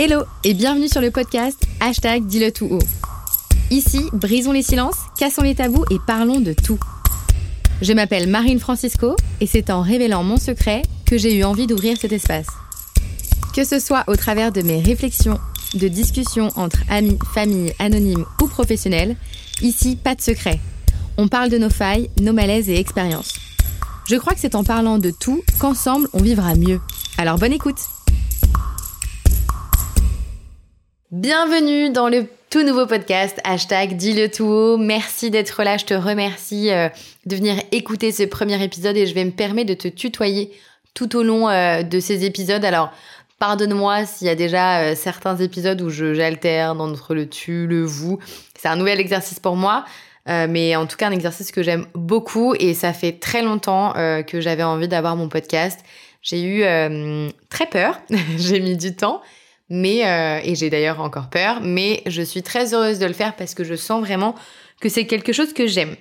Hello et bienvenue sur le podcast Hashtag Dis-le tout haut. Ici, brisons les silences, cassons les tabous et parlons de tout. Je m'appelle Marine Francisco et c'est en révélant mon secret que j'ai eu envie d'ouvrir cet espace. Que ce soit au travers de mes réflexions, de discussions entre amis, familles, anonymes ou professionnels, ici, pas de secret. On parle de nos failles, nos malaises et expériences. Je crois que c'est en parlant de tout qu'ensemble on vivra mieux. Alors bonne écoute Bienvenue dans le tout nouveau podcast, hashtag dis-le tout haut. Merci d'être là, je te remercie euh, de venir écouter ce premier épisode et je vais me permettre de te tutoyer tout au long euh, de ces épisodes. Alors, pardonne-moi s'il y a déjà euh, certains épisodes où j'alterne entre le tu, le vous. C'est un nouvel exercice pour moi. mais en tout cas un exercice que j'aime beaucoup et ça fait très longtemps que j'avais envie d'avoir mon podcast. J'ai eu très peur, j'ai mis du temps, mais euh, et j'ai d'ailleurs encore peur, mais je suis très heureuse de le faire parce que je sens vraiment que c'est quelque chose que j'aime.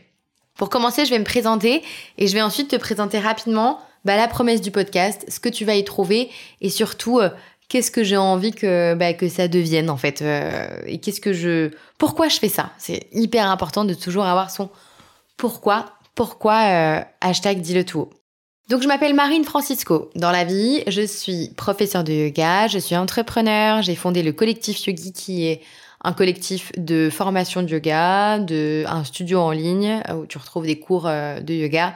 Pour commencer, je vais me présenter et je vais ensuite te présenter rapidement bah, la promesse du podcast, ce que tu vas y trouver et surtout euh, qu'est-ce que j'ai envie que bah, que ça devienne en fait euh, et qu'est-ce que je pourquoi je fais ça? C'est hyper important de toujours avoir son pourquoi pourquoi hashtag dis le tout. Donc je m'appelle Marine Francisco. Dans la vie, je suis professeure de yoga, je suis entrepreneur, j'ai fondé le collectif Yogi qui est un collectif de formation de yoga, de un studio en ligne où tu retrouves des cours euh, de yoga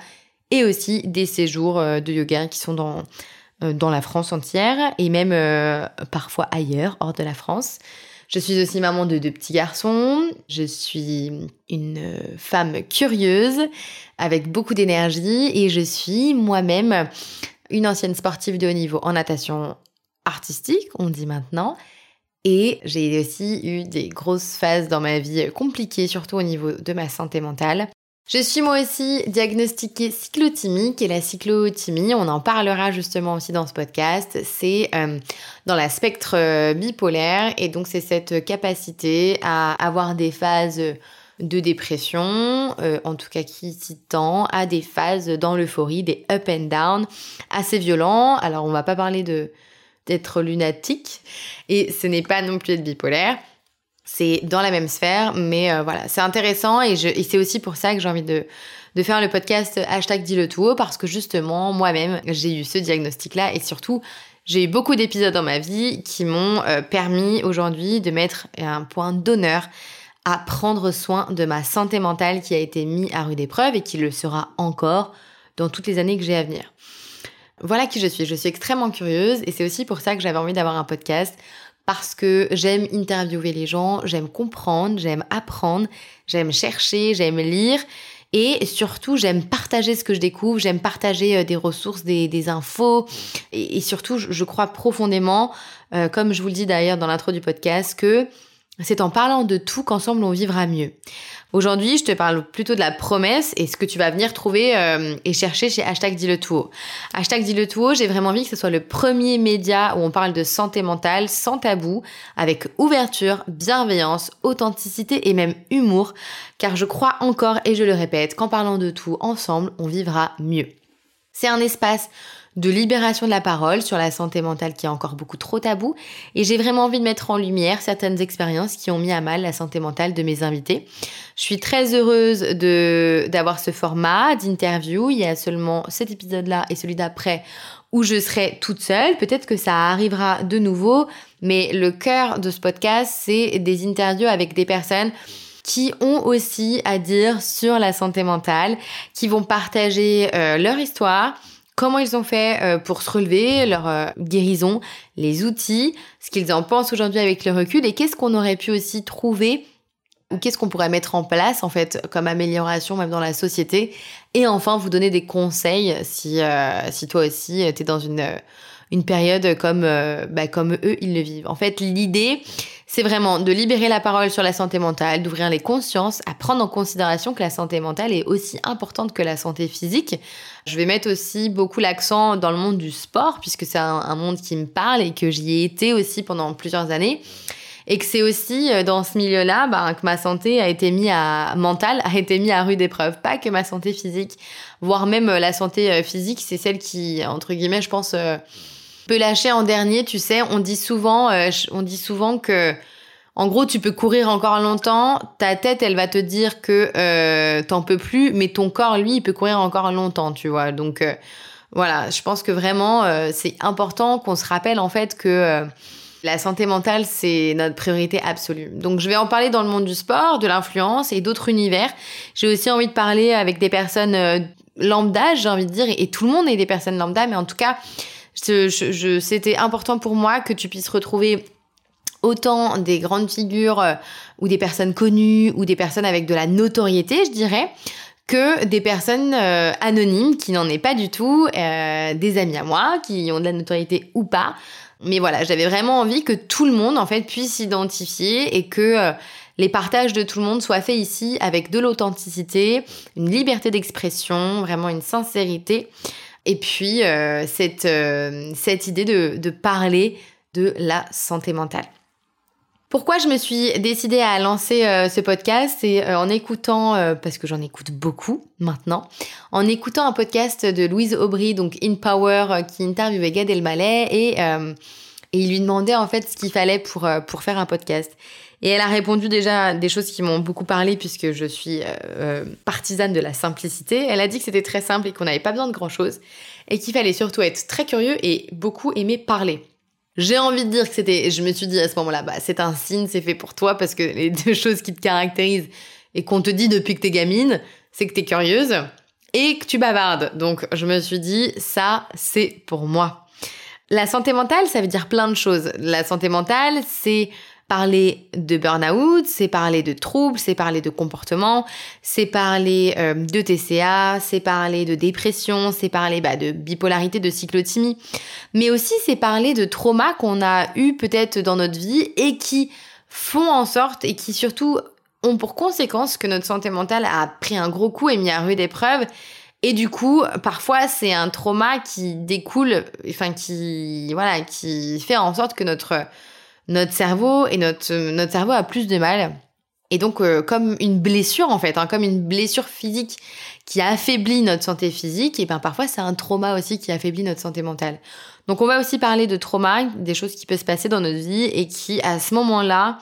et aussi des séjours euh, de yoga qui sont dans euh, dans la France entière et même parfois ailleurs hors de la France. Je suis aussi maman de deux petits garçons. Je suis une femme curieuse avec beaucoup d'énergie et je suis moi-même une ancienne sportive de haut niveau en natation artistique, on dit maintenant. Et j'ai aussi eu des grosses phases dans ma vie compliquées, surtout au niveau de ma santé mentale. Je suis moi aussi diagnostiquée cyclotimique et la cyclothymie, on en parlera justement aussi dans ce podcast, c'est euh, dans la spectre euh, bipolaire. Et donc c'est cette capacité à avoir des phases de dépression, euh, en tout cas qui s'y tend à des phases dans l'euphorie, des up and down assez violents. Alors on va pas parler de d'être lunatique. Et ce n'est pas non plus être bipolaire c'est dans la même sphère, mais euh, voilà, c'est intéressant et, c'est aussi pour ça que j'ai envie de, faire le podcast hashtag dis le tout parce que justement, moi-même, j'ai eu ce diagnostic-là et surtout, j'ai eu beaucoup d'épisodes dans ma vie qui m'ont euh, permis aujourd'hui de mettre un point d'honneur à prendre soin de ma santé mentale qui a été mis à rude épreuve et qui le sera encore dans toutes les années que j'ai à venir. Voilà qui je suis. Je suis extrêmement curieuse et c'est aussi pour ça que j'avais envie d'avoir un podcast parce que j'aime interviewer les gens, j'aime comprendre, j'aime apprendre, j'aime chercher, j'aime lire et surtout j'aime partager ce que je découvre, j'aime partager euh, des ressources, des, infos et, surtout je, crois profondément, euh, comme je vous le dis d'ailleurs dans l'intro du podcast, que c'est en parlant de tout qu'ensemble on vivra mieux. Aujourd'hui, je te parle plutôt de la promesse et ce que tu vas venir trouver euh, et chercher chez hashtag dis le tout Hashtag dis le tout j'ai vraiment envie que ce soit le premier média où on parle de santé mentale sans tabou, avec ouverture, bienveillance, authenticité et même humour, car je crois encore et je le répète qu'en parlant de tout ensemble, on vivra mieux. C'est un espace de libération de la parole sur la santé mentale qui est encore beaucoup trop tabou et j'ai vraiment envie de mettre en lumière certaines expériences qui ont mis à mal la santé mentale de mes invités. Je suis très heureuse d'avoir ce format d'interview. Il y a seulement cet épisode-là et celui d'après où je serai toute seule. Peut-être que ça arrivera de nouveau, mais le cœur de ce podcast, c'est des interviews avec des personnes qui ont aussi à dire sur la santé mentale, qui vont partager euh, leur histoire, comment ils ont fait euh, pour se relever, leur euh, guérison, les outils, ce qu'ils en pensent aujourd'hui avec le recul et qu'est-ce qu'on aurait pu aussi trouver ou qu'est-ce qu'on pourrait mettre en place en fait comme amélioration même dans la société et enfin vous donner des conseils si euh, si toi aussi tu es dans une une période comme bah, comme eux ils le vivent. En fait, l'idée c'est vraiment de libérer la parole sur la santé mentale, d'ouvrir les consciences, à prendre en considération que la santé mentale est aussi importante que la santé physique. Je vais mettre aussi beaucoup l'accent dans le monde du sport, puisque c'est un, monde qui me parle et que j'y ai été aussi pendant plusieurs années. Et que c'est aussi euh, dans ce milieu-là bah, que ma santé a été mise à mentale a été mise à rude épreuve, pas que ma santé physique, voire même euh, la santé euh, physique, c'est celle qui entre guillemets, je pense peux lâcher en dernier, tu sais, on dit souvent, euh, on dit souvent que, en gros, tu peux courir encore longtemps, ta tête, elle va te dire que t'en peux plus, mais ton corps, lui, il peut courir encore longtemps, tu vois. Donc voilà, je pense que vraiment, c'est important qu'on se rappelle en fait que la santé mentale, c'est notre priorité absolue. Donc, je vais en parler dans le monde du sport, de l'influence et d'autres univers. J'ai aussi envie de parler avec des personnes euh, lambda, j'ai envie de dire, et tout le monde est des personnes lambda, mais en tout cas, c'était important pour moi que tu puisses retrouver autant des grandes figures euh, ou des personnes connues ou des personnes avec de la notoriété, je dirais, que des personnes euh, anonymes qui n'en est pas du tout, des amis à moi qui ont de la notoriété ou pas, mais voilà, j'avais vraiment envie que tout le monde en fait puisse s'identifier et que euh, les partages de tout le monde soient faits ici avec de l'authenticité, une liberté d'expression, vraiment une sincérité. Et puis euh, cette, euh, cette idée de parler de la santé mentale. Pourquoi je me suis décidée à lancer euh, ce podcast C'est euh, en écoutant, euh, parce que j'en écoute beaucoup maintenant, en écoutant un podcast de Louise Aubry, donc In Power, qui interviewait Gad Elmaleh et, et il lui demandait en fait ce qu'il fallait pour, pour faire un podcast. Et elle a répondu déjà des choses qui m'ont beaucoup parlé puisque je suis partisane de la simplicité. Elle a dit que c'était très simple et qu'on n'avait pas besoin de grand chose et qu'il fallait surtout être très curieux et beaucoup aimer parler. J'ai envie de dire que c'était, je me suis dit à ce moment-là, bah, c'est un signe, c'est fait pour toi parce que les deux choses qui te caractérisent et qu'on te dit depuis que t'es gamine, c'est que t'es curieuse et que tu bavardes. Donc, je me suis dit, ça, c'est pour moi. La santé mentale, ça veut dire plein de choses. La santé mentale, c'est parler de burn-out, c'est parler de troubles, c'est parler de comportement, c'est parler euh, de TCA, c'est parler de dépression, c'est parler bah, de bipolarité, de cyclotimie, mais aussi c'est parler de traumas qu'on a eu peut-être dans notre vie et qui font en sorte et qui surtout ont pour conséquence que notre santé mentale a pris un gros coup et mis à rude épreuve. Et du coup, parfois, c'est un trauma qui découle, enfin, qui, voilà, qui fait en sorte que notre, notre cerveau et notre, notre cerveau a plus de mal. Et donc, euh, comme une blessure, en fait, hein, comme une blessure physique qui affaiblit notre santé physique, et ben parfois c'est un trauma aussi qui affaiblit notre santé mentale. Donc, on va aussi parler de trauma, des choses qui peuvent se passer dans notre vie et qui, à ce moment-là,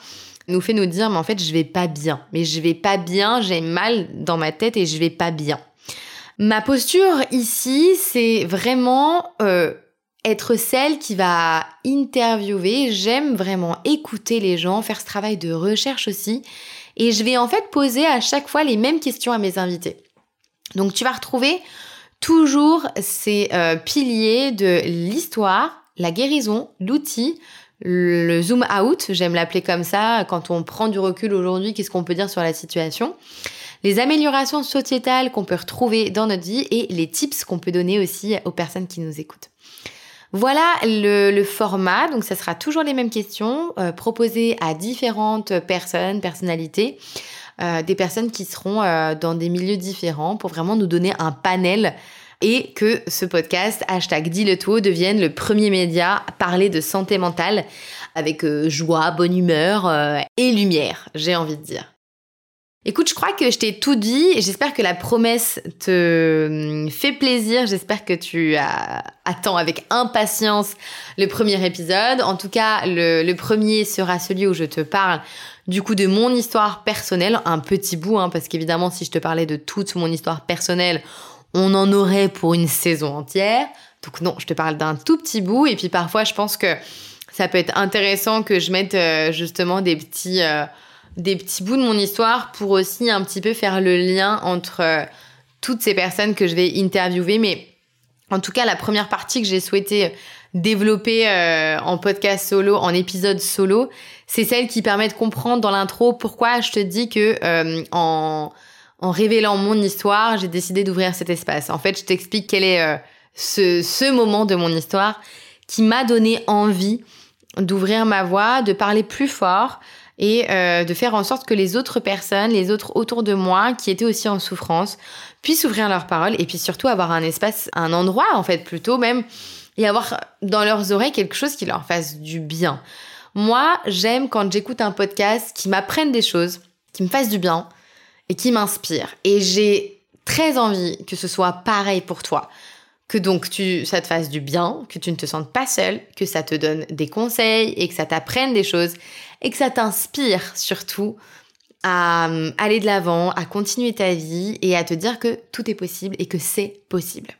nous fait nous dire, mais en fait, je vais pas bien. Mais je vais pas bien, j'ai mal dans ma tête et je vais pas bien. Ma posture ici, c'est vraiment euh, être celle qui va interviewer. J'aime vraiment écouter les gens, faire ce travail de recherche aussi. Et je vais en fait poser à chaque fois les mêmes questions à mes invités. Donc tu vas retrouver toujours ces euh, piliers de l'histoire, la guérison, l'outil, le zoom out, j'aime l'appeler comme ça, quand on prend du recul aujourd'hui, qu'est-ce qu'on peut dire sur la situation, les améliorations sociétales qu'on peut retrouver dans notre vie et les tips qu'on peut donner aussi aux personnes qui nous écoutent. Voilà le, format, donc ça sera toujours les mêmes questions euh, proposées à différentes personnes, personnalités, euh, des personnes qui seront euh, dans des milieux différents pour vraiment nous donner un panel et que ce podcast, hashtag dit devienne le premier média à parler de santé mentale avec joie, bonne humeur et lumière, j'ai envie de dire. Écoute, je crois que je t'ai tout dit j'espère que la promesse te hum, fait plaisir. J'espère que tu attends avec impatience le premier épisode. En tout cas, le, premier sera celui où je te parle du coup de mon histoire personnelle, un petit bout, hein, parce qu'évidemment, si je te parlais de toute mon histoire personnelle, on en aurait pour une saison entière. Donc non, je te parle d'un tout petit bout et puis parfois, je pense que ça peut être intéressant que je mette euh, justement des petits... Euh, des petits bouts de mon histoire pour aussi un petit peu faire le lien entre euh, toutes ces personnes que je vais interviewer. Mais en tout cas, la première partie que j'ai souhaité développer euh, en podcast solo, en épisode solo, c'est celle qui permet de comprendre dans l'intro pourquoi je te dis que euh, en, en révélant mon histoire, j'ai décidé d'ouvrir cet espace. En fait, je t'explique quel est ce, ce moment de mon histoire qui m'a donné envie d'ouvrir ma voix, de parler plus fort, et euh, de faire en sorte que les autres personnes, les autres autour de moi qui étaient aussi en souffrance, puissent ouvrir leurs paroles et puis surtout avoir un espace, un endroit en fait plutôt même, et avoir dans leurs oreilles quelque chose qui leur fasse du bien. Moi, j'aime quand j'écoute un podcast qui m'apprenne des choses, qui me fasse du bien et qui m'inspire. Et j'ai très envie que ce soit pareil pour toi que donc tu, ça te fasse du bien, que tu ne te sentes pas seul, que ça te donne des conseils et que ça t'apprenne des choses et que ça t'inspire surtout à euh, aller de l'avant, à continuer ta vie et à te dire que tout est possible et que c'est possible.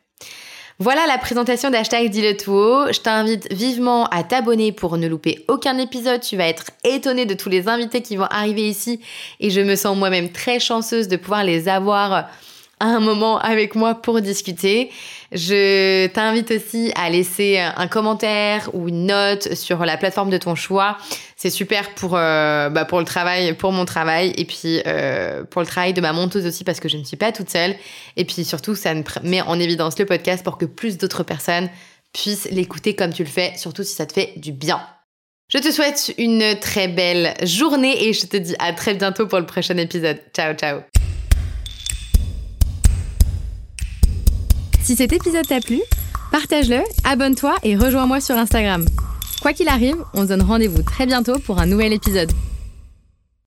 Voilà la présentation d'hashtag dis le tout. Je t'invite vivement à t'abonner pour ne louper aucun épisode. Tu vas être étonné de tous les invités qui vont arriver ici et je me sens moi-même très chanceuse de pouvoir les avoir un moment avec moi pour discuter. Je t'invite aussi à laisser un commentaire ou une note sur la plateforme de ton choix. C'est super pour, euh, bah pour le travail, pour mon travail et puis euh, pour le travail de ma monteuse aussi parce que je ne suis pas toute seule. Et puis surtout, ça met en évidence le podcast pour que plus d'autres personnes puissent l'écouter comme tu le fais, surtout si ça te fait du bien. Je te souhaite une très belle journée et je te dis à très bientôt pour le prochain épisode. Ciao, ciao. Si cet épisode t'a plu, partage-le, abonne-toi et rejoins-moi sur Instagram. Quoi qu'il arrive, on se donne rendez-vous très bientôt pour un nouvel épisode.